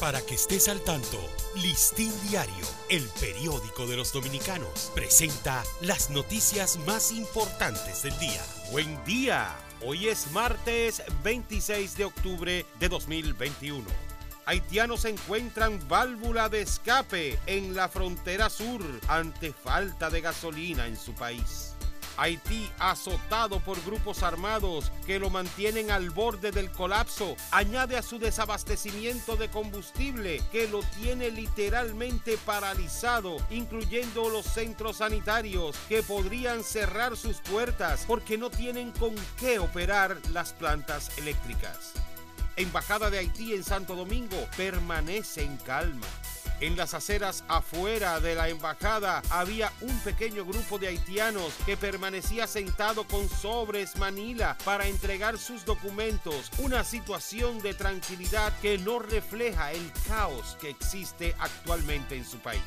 Para que estés al tanto, Listín Diario, el periódico de los dominicanos, presenta las noticias más importantes del día. Buen día. Hoy es martes 26 de octubre de 2021. Haitianos encuentran válvula de escape en la frontera sur ante falta de gasolina en su país. Haití, azotado por grupos armados que lo mantienen al borde del colapso, añade a su desabastecimiento de combustible que lo tiene literalmente paralizado, incluyendo los centros sanitarios que podrían cerrar sus puertas porque no tienen con qué operar las plantas eléctricas. Embajada de Haití en Santo Domingo permanece en calma. En las aceras afuera de la embajada había un pequeño grupo de haitianos que permanecía sentado con sobres Manila para entregar sus documentos, una situación de tranquilidad que no refleja el caos que existe actualmente en su país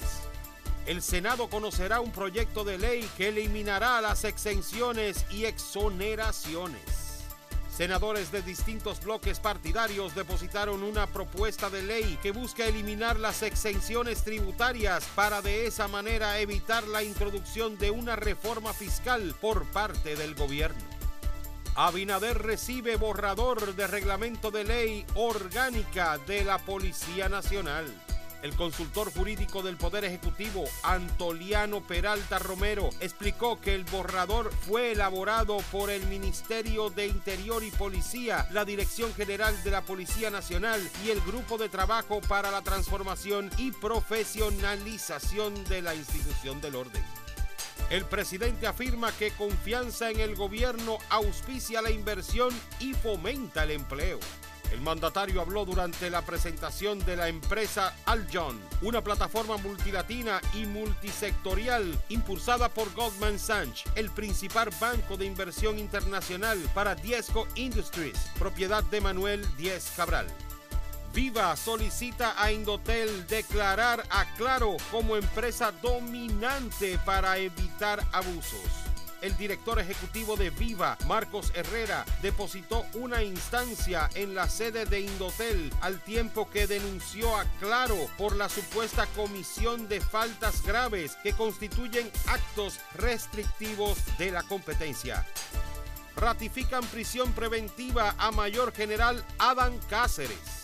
el Senado conocerá un proyecto de ley que eliminará las exenciones y exoneraciones. Senadores de distintos bloques partidarios depositaron una propuesta de ley que busca eliminar las exenciones tributarias para de esa manera evitar la introducción de una reforma fiscal por parte del gobierno. Abinader recibe borrador de reglamento de ley orgánica de la Policía Nacional. El consultor jurídico del Poder Ejecutivo, Antoliano Peralta Romero, explicó que el borrador fue elaborado por el Ministerio de Interior y Policía, la Dirección General de la Policía Nacional y el Grupo de Trabajo para la Transformación y Profesionalización de la Institución del Orden. El presidente afirma que confianza en el gobierno auspicia la inversión y fomenta el empleo. El mandatario habló durante la presentación de la empresa Aljon, una plataforma multilatina y multisectorial impulsada por Goldman Sachs, el principal banco de inversión internacional para Diesco Industries, propiedad de Manuel Díez Cabral. Viva solicita a Indotel declarar a Claro como empresa dominante para evitar abusos el director ejecutivo de Viva, Marcos Herrera, depositó una instancia en la sede de Indotel al tiempo que denunció a Claro por la supuesta comisión de faltas graves que constituyen actos restrictivos de la competencia. Ratifican prisión preventiva a mayor general Adam Cáceres.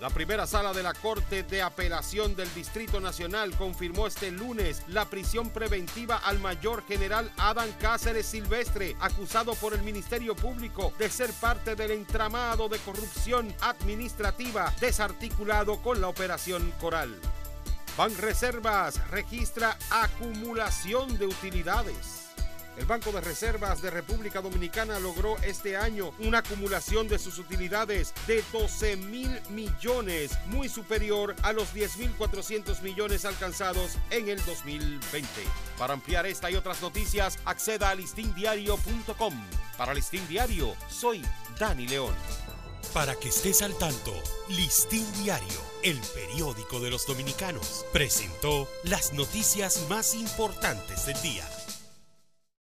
La primera sala de la Corte de Apelación del Distrito Nacional confirmó este lunes la prisión preventiva al mayor general Adán Cáceres Silvestre, acusado por el Ministerio Público de ser parte del entramado de corrupción administrativa desarticulado con la Operación Coral. Banreservas registra acumulación de utilidades. El Banco de Reservas de República Dominicana logró este año una acumulación de sus utilidades de 12 mil millones, muy superior a los 10 mil 400 millones alcanzados en el 2020. Para ampliar esta y otras noticias, acceda a listindiario.com. Para Listín Diario, soy Dani León. Para que estés al tanto, Listín Diario, el periódico de los dominicanos, presentó las noticias más importantes del día.